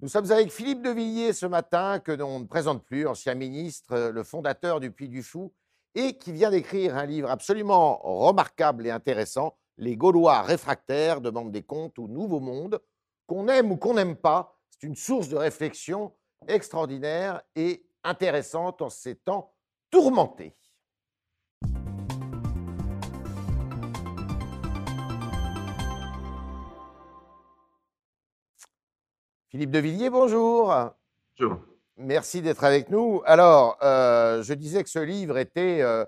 Nous sommes avec Philippe de Villiers ce matin, que l'on ne présente plus, ancien ministre, euh, le fondateur du Puy du Fou, et qui vient d'écrire un livre absolument remarquable et intéressant, Les Gaulois réfractaires demandent des comptes au Nouveau Monde. Qu'on aime ou qu'on n'aime pas, c'est une source de réflexion extraordinaire et intéressante en ces temps tourmentés. Philippe de Villiers, bonjour. Bonjour. Merci d'être avec nous. Alors, euh, je disais que ce livre était euh,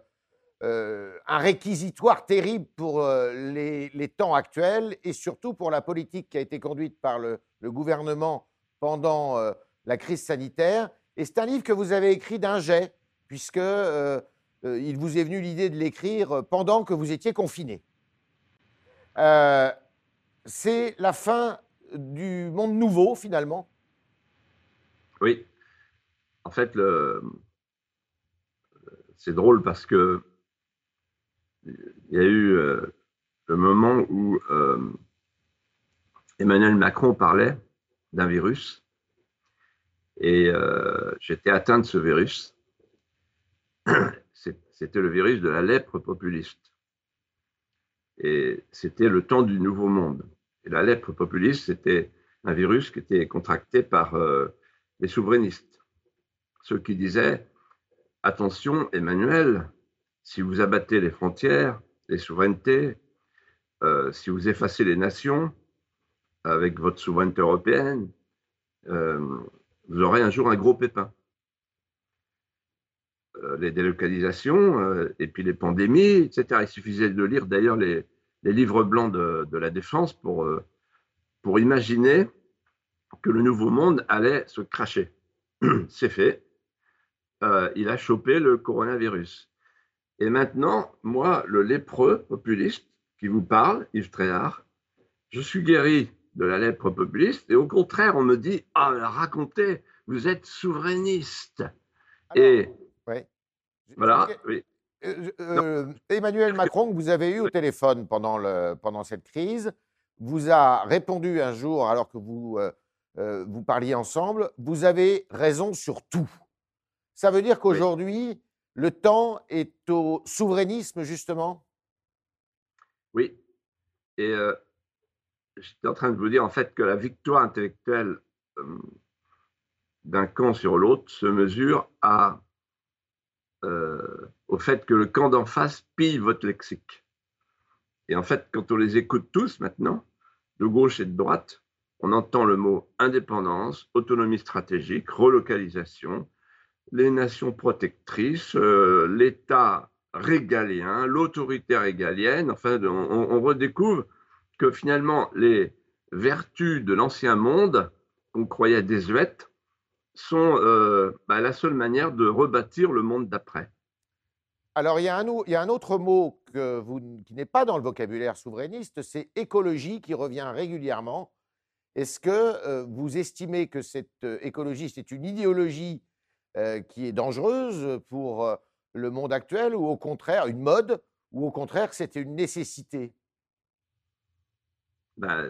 euh, un réquisitoire terrible pour les, temps actuels et surtout pour la politique qui a été conduite par le, gouvernement pendant la crise sanitaire. Et c'est un livre que vous avez écrit d'un jet, puisque il vous est venu l'idée de l'écrire pendant que vous étiez confiné. c'est la fin du monde nouveau, finalement Oui. En fait, c'est drôle parce que il y a eu euh, le moment où euh, Emmanuel Macron parlait d'un virus et euh, j'étais atteint de ce virus. C'était le virus de la lèpre populiste. Et c'était le temps du nouveau monde. La lèpre populiste, c'était un virus qui était contracté par euh, les souverainistes. Ceux qui disaient Attention, Emmanuel, si vous abattez les frontières, les souverainetés, euh, si vous effacez les nations avec votre souveraineté européenne, euh, vous aurez un jour un gros pépin. les délocalisations et puis les pandémies, etc. Il suffisait de lire d'ailleurs les, les livres blancs de, la défense pour, euh, pour imaginer que le nouveau monde allait se cracher. C'est fait. Euh, il a chopé le coronavirus. Et maintenant, moi, le lépreux populiste qui vous parle, Yves Tréhard, je suis guéri de la lèpre populiste et au contraire, on me dit Ah, racontez, vous êtes souverainiste. et voilà, oui. Euh, euh, Emmanuel Macron, que vous avez eu au téléphone pendant, le, pendant cette crise, vous a répondu un jour, alors que vous, euh, vous parliez ensemble, vous avez raison sur tout. Ça veut dire qu'aujourd'hui, le temps est au souverainisme, justement? Oui. Et j'étais en train de vous dire, en fait, que la victoire intellectuelle d'un camp sur l'autre se mesure à euh, au fait que le camp d'en face pille votre lexique. Et en fait, quand on les écoute tous maintenant, de gauche et de droite, on entend le mot indépendance, autonomie stratégique, relocalisation, les nations protectrices, euh, l'État régalien, l'autorité régalienne. Enfin, on, redécouvre que finalement, les vertus de l'ancien monde, qu'on croyait désuètes, sont euh, bah, la seule manière de rebâtir le monde d'après. Alors, il y, a un, autre mot qui n'est pas dans le vocabulaire souverainiste, c'est écologie qui revient régulièrement. Est-ce que euh, vous estimez que cette euh, écologie, c'est une idéologie qui est dangereuse pour le monde actuel, ou au contraire, une mode, ou au contraire, c'était une nécessité? Ben,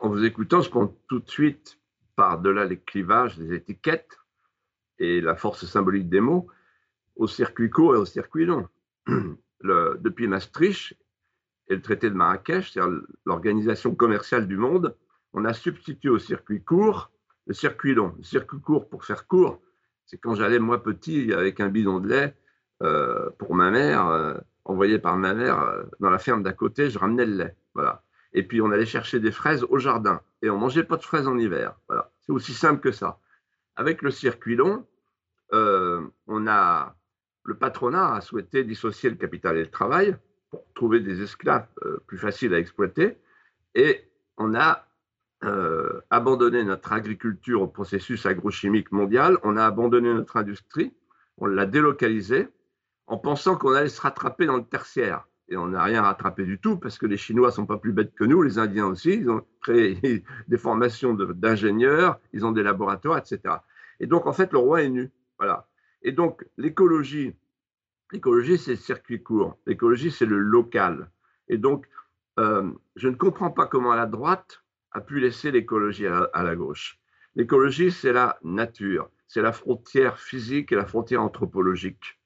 En vous écoutant, je pense tout de suite par-delà les clivages, les étiquettes et la force symbolique des mots, au circuit court et au circuit long. Le, depuis Maastricht et le traité de Marrakech, c'est-à-dire l'organisation commerciale du monde, on a substitué au circuit court le circuit long. Le circuit court, pour faire court, c'est quand j'allais, moi, petit, avec un bidon de lait euh, pour ma mère, euh, envoyé par ma mère euh, dans la ferme d'à côté, je ramenais le lait. Voilà. Et puis, on allait chercher des fraises au jardin. Et on mangeait pas de fraises en hiver. Voilà. C'est aussi simple que ça. Avec le circuit long, on a, le patronat a souhaité dissocier le capital et le travail pour trouver des esclaves euh, plus faciles à exploiter. Et on a euh, abandonné notre agriculture au processus agrochimique mondial. On a abandonné notre industrie. On l'a délocalisée en pensant qu'on allait se rattraper dans le tertiaire et on n'a rien rattrapé du tout parce que les Chinois sont pas plus bêtes que nous, les Indiens aussi, ils ont créé des formations d'ingénieurs, ils ont des laboratoires, etc. Et donc en fait le roi est nu, voilà. Et donc l'écologie, l'écologie c'est le circuit court, l'écologie c'est le local. Et donc euh, je ne comprends pas comment la droite a pu laisser l'écologie à, la gauche. L'écologie, c'est la nature, c'est la frontière physique et la frontière anthropologique.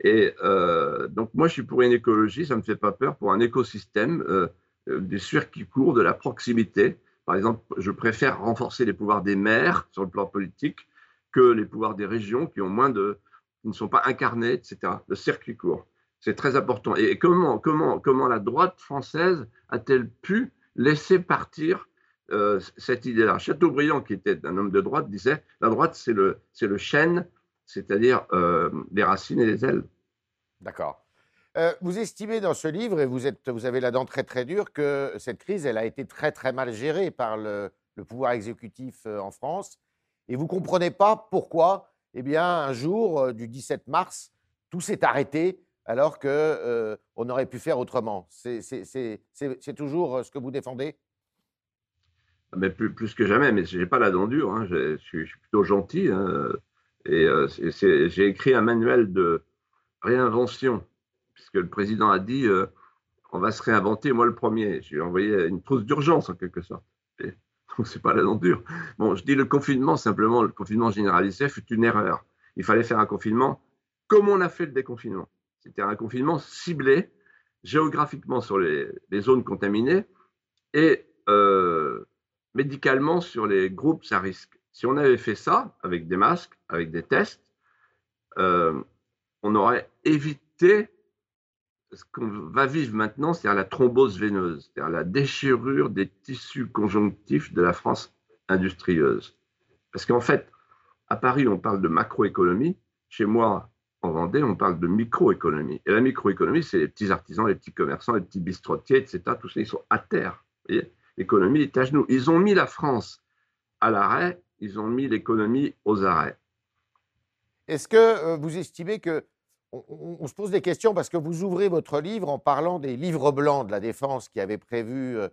Et euh, donc, moi, je suis pour une écologie, ça ne me fait pas peur, pour un écosystème, euh, euh, des circuits courts, de la proximité. Par exemple, je préfère renforcer les pouvoirs des maires sur le plan politique que les pouvoirs des régions qui ont moins de, qui ne sont pas incarnés, etc. Le circuit court, c'est très important. Et comment, comment, comment la droite française a-t-elle pu laisser partir cette idée-là? Chateaubriand, qui était un homme de droite, disait la droite, c'est le, c'est le chêne c'est-à-dire euh, les racines et les ailes. D'accord. Euh, vous estimez dans ce livre, et vous, êtes, vous avez la dent très très dure, que cette crise, elle a été très très mal gérée par le, pouvoir exécutif euh, en France. Et vous ne comprenez pas pourquoi, eh bien, un jour du 17 mars, tout s'est arrêté alors qu'on on aurait pu faire autrement. C'est toujours ce que vous défendez? Ah, mais plus, que jamais, mais je n'ai pas la dent dure, hein. je, suis, plutôt gentil. Hein. Et euh, j'ai écrit un manuel de réinvention, puisque le président a dit euh, on va se réinventer, moi le premier. J'ai envoyé une trousse d'urgence en quelque sorte. c'est pas la dure. Bon, je dis le confinement, simplement, le confinement généralisé fut une erreur. Il fallait faire un confinement comme on a fait le déconfinement. C'était un confinement ciblé géographiquement sur les, zones contaminées et euh, médicalement sur les groupes à risque. Si on avait fait ça avec des masques, avec des tests, euh, on aurait évité ce qu'on va vivre maintenant, c'est-à-dire la thrombose veineuse, c'est-à-dire la déchirure des tissus conjonctifs de la France industrieuse. Parce qu'en fait, à Paris, on parle de macroéconomie. Chez moi, en Vendée, on parle de microéconomie. Et la microéconomie, c'est les petits artisans, les petits commerçants, les petits bistrotiers, etc. Tout ça, ils sont à terre. L'économie est à genoux. Ils ont mis la France à l'arrêt ils ont mis l'économie aux arrêts. Est-ce que euh, vous estimez que on, se pose des questions parce que vous ouvrez votre livre en parlant des livres blancs de la défense qui avaient prévu euh,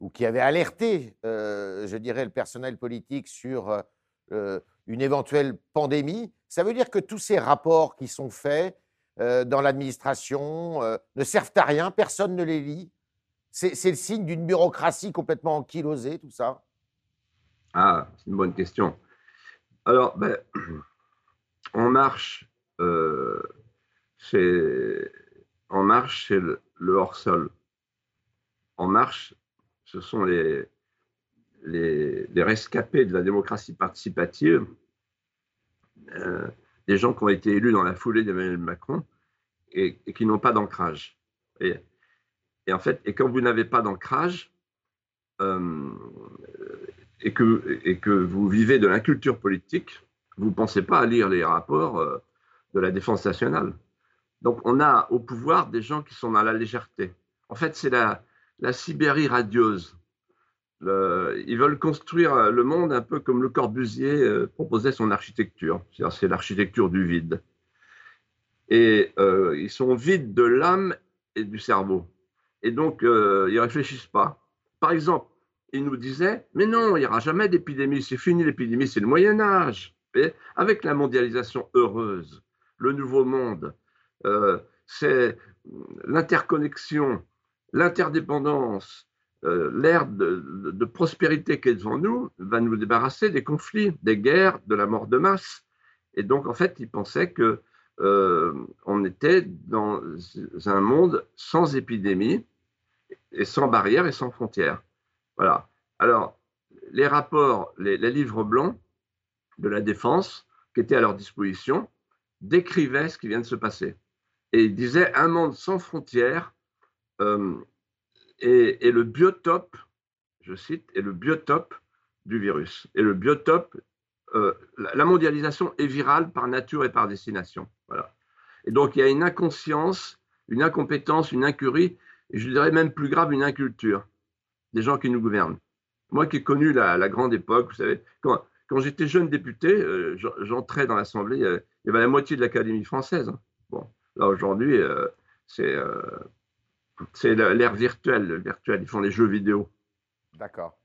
ou qui avaient alerté, euh, je dirais, le personnel politique sur une éventuelle pandémie. Ça veut dire que tous ces rapports qui sont faits dans l'administration ne servent à rien, personne ne les lit. C'est le signe d'une bureaucratie complètement ankylosée, tout ça ah, c'est une bonne question. Alors, ben, en marche, euh, en marche, c'est le, hors-sol. En marche, ce sont les, les, rescapés de la démocratie participative, euh, des gens qui ont été élus dans la foulée d'Emmanuel Macron et, qui n'ont pas d'ancrage. Et, en fait, et quand vous n'avez pas d'ancrage, euh, et que, et que vous vivez de l'inculture politique, vous ne pensez pas à lire les rapports euh, de la défense nationale. Donc on a au pouvoir des gens qui sont dans la légèreté. En fait, c'est la, la Sibérie radieuse. ils veulent construire le monde un peu comme Le Corbusier euh, proposait son architecture. C'est l'architecture du vide. Et euh, ils sont vides de l'âme et du cerveau. Et donc, ils ne réfléchissent pas. Par exemple, il nous disait, mais non, il n'y aura jamais d'épidémie, c'est fini l'épidémie, c'est le Moyen Âge. avec la mondialisation heureuse, le nouveau monde, euh, c'est l'interconnexion, l'interdépendance, euh, l'ère de, prospérité qui est devant nous va nous débarrasser des conflits, des guerres, de la mort de masse. Et donc, en fait, il pensait que euh, on était dans un monde sans épidémie et sans barrières et sans frontières. Voilà. Alors, les rapports, les, livres blancs de la défense qui étaient à leur disposition décrivaient ce qui vient de se passer. Et ils disaient un monde sans frontières euh, et, le biotope, je cite, est le biotope du virus. Et le biotope, euh, la mondialisation est virale par nature et par destination. Voilà. Et donc il y a une inconscience, une incompétence, une incurie, et je dirais même plus grave, une inculture des gens qui nous gouvernent. Moi qui ai connu la, grande époque, vous savez, quand, quand j'étais jeune député, euh, j'entrais dans l'Assemblée, il y avait la moitié de l'Académie française. Hein. Bon, là aujourd'hui, euh, c'est euh, l'ère virtuelle, virtuel. Ils font les jeux vidéo. D'accord.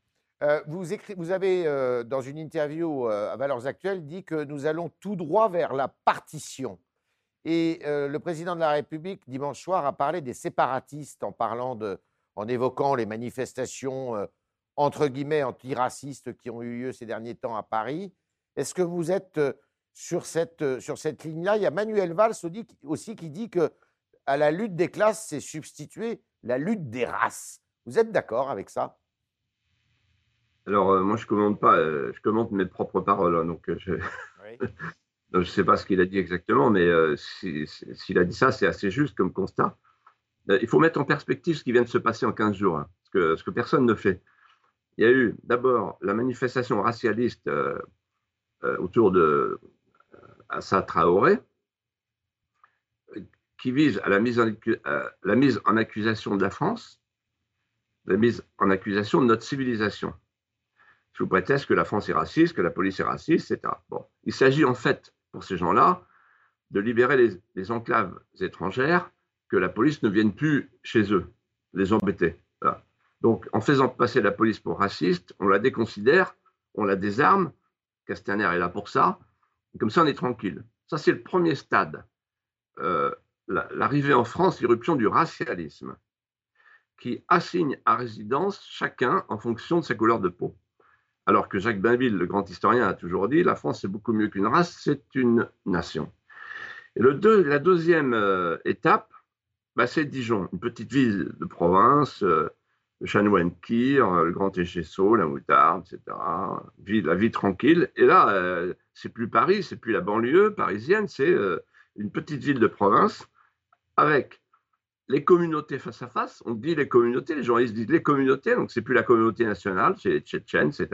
vous, vous avez, dans une interview à Valeurs Actuelles, dit que nous allons tout droit vers la partition. Et le président de la République, dimanche soir, a parlé des séparatistes en en évoquant les manifestations entre guillemets, antiracistes qui ont eu lieu ces derniers temps à Paris. Est-ce que vous êtes sur cette, sur cette ligne-là Il y a Manuel Valls aussi qui dit que à la lutte des classes, c'est substituer la lutte des races. Vous êtes d'accord avec ça? Alors, moi, je ne commente pas, je commente mes propres paroles. Hein, donc, je ne sais pas ce qu'il a dit exactement, mais s'il a dit ça, c'est assez juste comme constat. il faut mettre en perspective ce qui vient de se passer en 15 jours, hein, ce, que, ce que personne ne fait. Il y a eu d'abord la manifestation racialiste autour de Assa Traoré, qui vise à la mise, en, accusation de la France, la mise en accusation de notre civilisation. Sous prétexte que la France est raciste, que la police est raciste, etc. Bon. Il s'agit en fait, pour ces gens-là, de libérer les, enclaves étrangères, que la police ne vienne plus chez eux, les embêter. Donc, en faisant passer la police pour raciste, on la déconsidère, on la désarme. Castaner est là pour ça. Comme ça, on est tranquille. Ça, c'est le premier stade. Euh, l'arrivée en France, l'irruption du racialisme, qui assigne à résidence chacun en fonction de sa couleur de peau. Alors que Jacques Bainville, le grand historien, a toujours dit la France, c'est beaucoup mieux qu'une race, c'est une nation. Et la deuxième euh, étape, bah, c'est Dijon, une petite ville de province, euh, le Chanoine-Kir, euh, le Grand Échesso, la Moutarde, etc. la vie tranquille. Et là, c'est plus Paris, c'est plus la banlieue parisienne, c'est une petite ville de province avec les communautés face à face. On dit les communautés, les journalistes disent les communautés, donc c'est plus la communauté nationale, c'est les Tchétchènes, etc.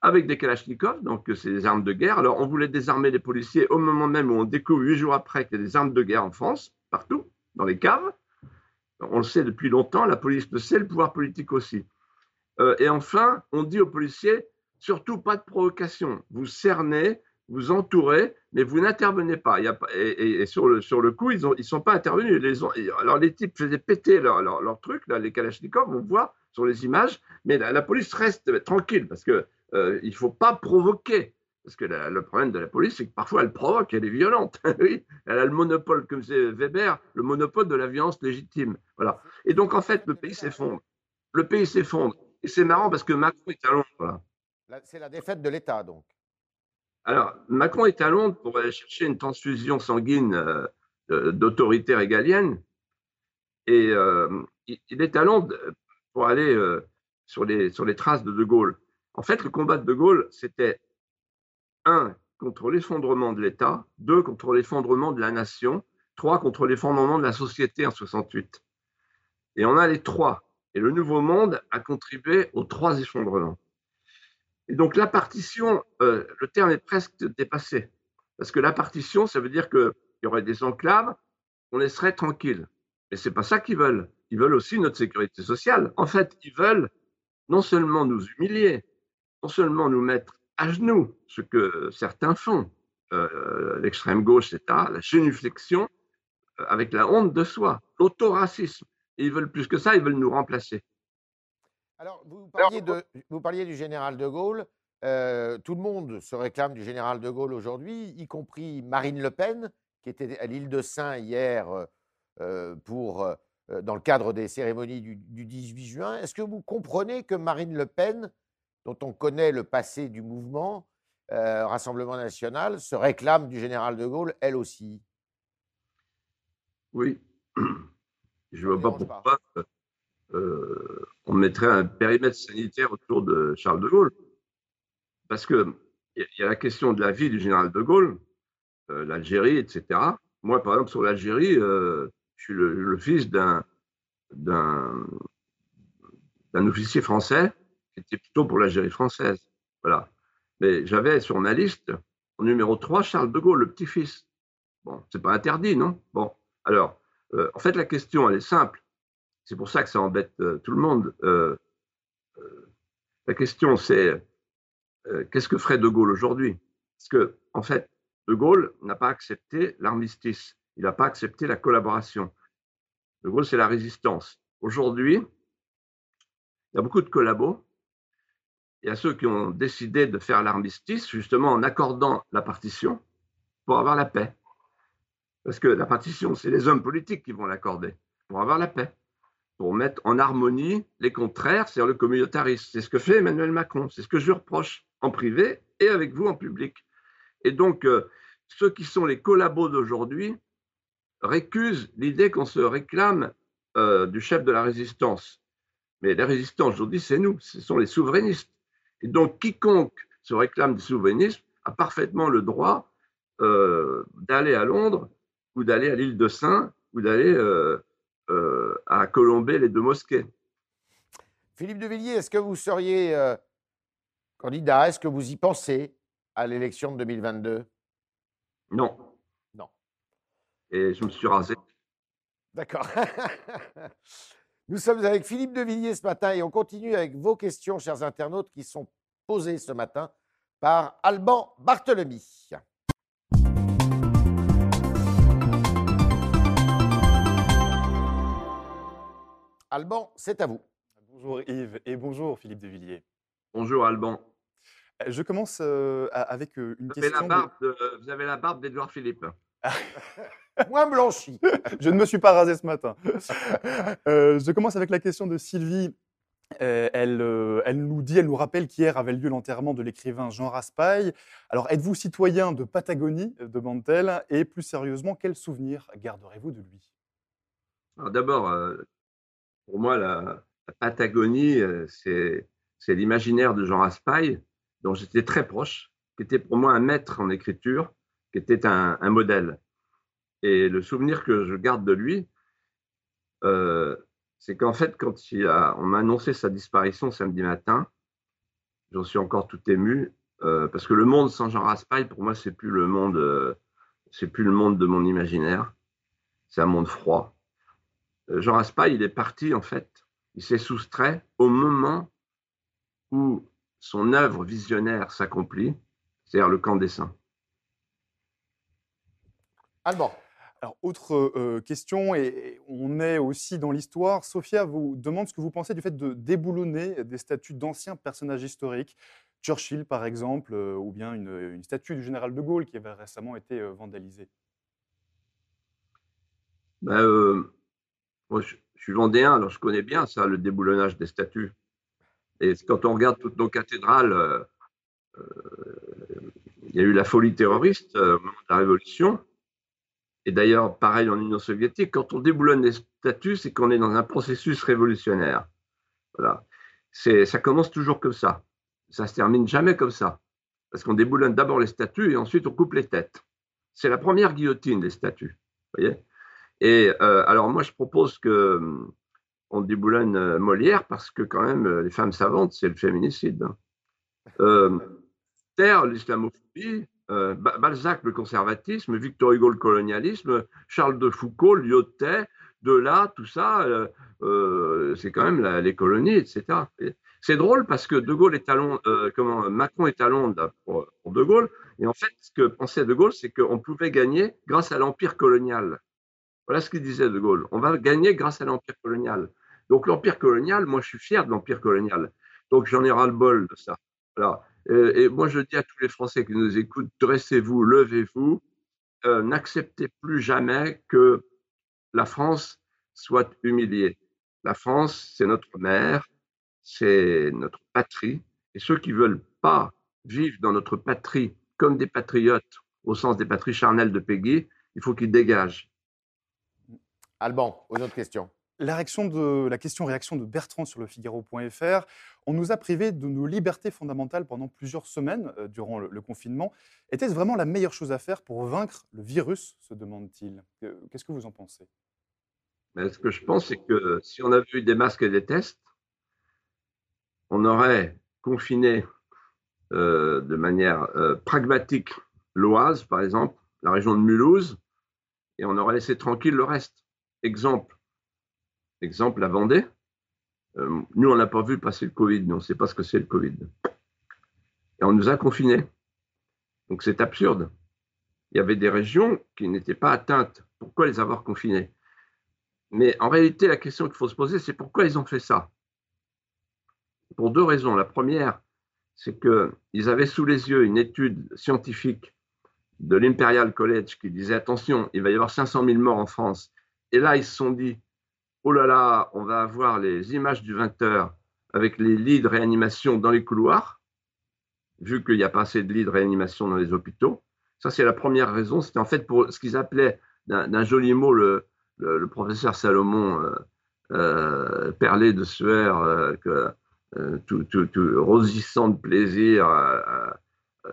Avec des Kalachnikovs, donc c'est des armes de guerre. Alors on voulait désarmer les policiers au moment même où on découvre huit jours après qu'il y a des armes de guerre en France, partout, dans les caves. On le sait depuis longtemps, la police le sait, le pouvoir politique aussi. Euh, et enfin, on dit aux policiers, surtout pas de provocation. Vous cernez, vous entourez, mais vous n'intervenez pas. Et, sur, le, sur le coup, ils ne ils sont pas intervenus. Alors les types faisaient péter leur, leur, truc, là, les Kalachnikov, on voit sur les images, mais la, police reste tranquille parce qu'il euh, ne faut pas provoquer. Parce que le problème de la police, c'est que parfois elle provoque, elle est violente. oui, elle a le monopole, comme c'est Weber, le monopole de la violence légitime. Voilà. Et donc en fait, le pays s'effondre. Le pays s'effondre. Et c'est marrant parce que Macron est à Londres. C'est la défaite de l'État, donc. Alors, Macron est à Londres pour aller chercher une transfusion sanguine euh, d'autorité régalienne. Et euh, il est à Londres pour aller euh, sur, les, sur les traces de De Gaulle. En fait, le combat de De Gaulle, c'était un, contre l'effondrement de l'État, deux, contre l'effondrement de la nation, trois, contre l'effondrement de la société en 68. Et on a les trois. Et le Nouveau Monde a contribué aux trois effondrements. Et donc la partition, euh, le terme est presque dépassé. Parce que la partition, ça veut dire qu'il y aurait des enclaves, on laisserait tranquille. Mais ce n'est pas ça qu'ils veulent. Ils veulent aussi notre sécurité sociale. En fait, ils veulent non seulement nous humilier, non seulement nous mettre à genoux, ce que certains font, euh, l'extrême gauche, etc., la génuflexion, euh, avec la honte de soi, l'autoracisme. Ils veulent plus que ça, ils veulent nous remplacer. Alors, vous parliez, de, vous parliez du général de Gaulle. Euh, tout le monde se réclame du général de Gaulle aujourd'hui, y compris Marine Le Pen, qui était à l'île de Saint hier euh, euh, pour, dans le cadre des cérémonies du, 18 juin. Est-ce que vous comprenez que Marine Le Pen, dont on connaît le passé du mouvement Rassemblement national, se réclame du général de Gaulle, elle aussi Oui. Je ne vois pas pourquoi euh, on mettrait un périmètre sanitaire autour de Charles de Gaulle. Parce qu'il y a la question de la vie du général de Gaulle, euh, l'Algérie, etc. Moi, par exemple, sur l'Algérie, euh, je suis le, fils d'un officier français qui était plutôt pour l'Algérie française. Voilà. Mais j'avais sur ma liste, au numéro 3, Charles de Gaulle, le petit-fils. Bon, c'est pas interdit, non? Bon, alors, en fait, la question, elle est simple. C'est pour ça que ça embête euh, tout le monde. Euh, euh, la question, c'est qu'est-ce que ferait De Gaulle aujourd'hui? Parce que, en fait, De Gaulle n'a pas accepté l'armistice. Il n'a pas accepté la collaboration. De Gaulle, c'est la résistance. Aujourd'hui, il y a beaucoup de collabos. Y a ceux qui ont décidé de faire l'armistice, justement en accordant la partition pour avoir la paix. Parce que la partition, c'est les hommes politiques qui vont l'accorder pour avoir la paix. pour mettre en harmonie les contraires, c'est-à-dire le communautarisme. C'est ce que fait Emmanuel Macron, c'est ce que je reproche en privé et avec vous en public. Et donc, euh, ceux qui sont les collabos d'aujourd'hui récusent l'idée qu'on se réclame euh, du chef de la résistance. Mais la résistance aujourd'hui, c'est nous, ce sont les souverainistes. Et donc, quiconque se réclame du souverainisme a parfaitement le droit euh, d'aller à Londres ou d'aller à l'île de Saint ou d'aller à colomber les deux mosquées. Philippe de Villiers, est-ce que vous seriez candidat? Est-ce que vous y pensez à l'élection de 2022 Non. Non. Et je me suis rasé. D'accord. Nous sommes avec Philippe de Villiers ce matin et on continue avec vos questions, chers internautes, qui sont posées ce matin par Alban Barthelemy. Alban, c'est à vous. Bonjour Yves et bonjour Philippe de Villiers. Bonjour Alban. Euh, je commence euh, avec euh, une vous question. Avez la barbe Vous avez la barbe d'Edouard Philippe. Moins blanchi. je ne me suis pas rasé ce matin. je commence avec la question de Sylvie. Elle, elle, nous dit, elle nous rappelle qu'hier avait lieu l'enterrement de l'écrivain Jean Raspail. Alors, êtes-vous citoyen de Patagonie, demande-t-elle, et plus sérieusement, quel souvenir garderez-vous de lui? D'abord, pour moi, la Patagonie, c'est l'imaginaire de Jean Raspail, dont j'étais très proche, qui était pour moi un maître en écriture, qui était un, modèle. Et le souvenir que je garde de lui, euh, c'est qu'en fait, quand on m'a annoncé sa disparition samedi matin, j'en suis encore tout ému, euh, parce que le monde sans Jean Raspail, pour moi, c'est plus le monde, euh, c'est plus le monde de mon imaginaire. C'est un monde froid. Jean Raspail, il est parti en fait, il s'est soustrait au moment où son œuvre visionnaire s'accomplit, c'est-à-dire le camp des saints. Alors, autre euh, question, et on est aussi dans l'histoire. Sophia vous demande ce que vous pensez du fait de déboulonner des statues d'anciens personnages historiques, Churchill par exemple, euh, ou bien une, statue du général de Gaulle qui avait récemment été euh, vandalisée. Ben, moi, je, je, suis vendéen, alors je connais bien ça, le déboulonnage des statues. Et quand on regarde toutes nos cathédrales, il y a eu la folie terroriste au moment de la Révolution. Et d'ailleurs, pareil en Union soviétique, quand on déboulonne les statues, c'est qu'on est dans un processus révolutionnaire. Voilà. Ça commence toujours comme ça. Ça se termine jamais comme ça. Parce qu'on déboulonne d'abord les statues et ensuite on coupe les têtes. C'est la première guillotine des statues. Voyez et alors moi, je propose que hum, on déboulonne euh, Molière parce que quand même, euh, les femmes savantes, c'est le féminicide. Hein. Euh, Terre, l'islamophobie, Balzac, le conservatisme, Victor Hugo, le colonialisme, Charles de Foucault, Lyotet, Delat, tout ça, c'est quand même les colonies, etc. C'est drôle parce que De Gaulle est à Londres, Macron est à Londres pour, De Gaulle, et en fait, ce que pensait De Gaulle, c'est qu'on pouvait gagner grâce à l'empire colonial. Voilà ce qu'il disait De Gaulle. On va gagner grâce à l'empire colonial. Donc l'empire colonial, moi je suis fier de l'empire colonial. Donc j'en ai ras-le-bol de ça. Et, moi je dis à tous les Français qui nous écoutent, dressez-vous, levez-vous, euh, n'acceptez plus jamais que la France soit humiliée. La France, c'est notre mère, c'est notre patrie. Et ceux qui ne veulent pas vivre dans notre patrie comme des patriotes, au sens des patries charnelles de Peggy, il faut qu'ils dégagent. Alban, aux autres questions. La, réaction de, la question-réaction de Bertrand sur le Figaro.fr. On nous a privés de nos libertés fondamentales pendant plusieurs semaines euh, durant le, confinement. Était-ce vraiment la meilleure chose à faire pour vaincre le virus se demande-t-il? Qu'est-ce que vous en pensez? Ben, Ce que je pense, c'est que si on avait eu des masques et des tests, on aurait confiné euh, de manière euh, pragmatique l'Oise, par exemple, la région de Mulhouse, et on aurait laissé tranquille le reste. Exemple, exemple la Vendée. Euh, nous, on n'a pas vu passer le Covid, mais on ne sait pas ce que c'est le Covid. Et on nous a confinés. Donc c'est absurde. Il y avait des régions qui n'étaient pas atteintes. Pourquoi les avoir confinées Mais en réalité, la question qu'il faut se poser, c'est pourquoi ils ont fait ça? Pour deux raisons. La première, c'est qu'ils avaient sous les yeux une étude scientifique de l'Imperial College qui disait attention, il va y avoir 500 000 morts en France et là, ils se sont dit, oh là là, on va avoir les images du 20h avec les lits de réanimation dans les couloirs, vu qu'il n'y a pas assez de lits de réanimation dans les hôpitaux. Ça, c'est la première raison. C'était en fait pour ce qu'ils appelaient, d'un joli mot, le, professeur Salomon euh, euh, perlé de sueur, euh, que, tout, tout, tout, rosissant de plaisir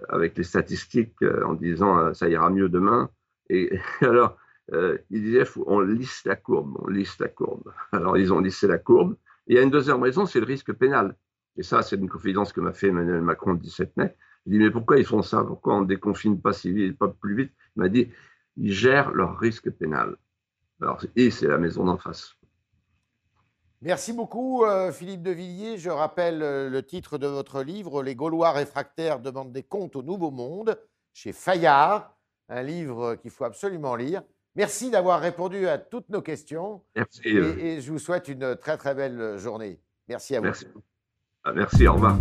avec les statistiques en disant ça ira mieux demain. Et alors, il disait on lisse la courbe, on lisse la courbe. Alors, ils ont lissé la courbe. il y a une deuxième raison, c'est le risque pénal. Et ça, c'est une confidence que m'a fait Emmanuel Macron le 17 mai. Il dit, mais pourquoi ils font ça? Pourquoi on ne déconfine pas si vite, pas plus vite? Il m'a dit, ils gèrent leur risque pénal. Alors, et c'est la maison d'en face. Merci beaucoup, euh, Philippe de Villiers. Je rappelle euh, le titre de votre livre, Les Gaulois réfractaires demandent des comptes au Nouveau Monde, chez Fayard, un livre qu'il faut absolument lire. Merci d'avoir répondu à toutes nos questions. Merci. Et, je vous souhaite une très très belle journée. Merci à vous. Merci, ah, merci au revoir.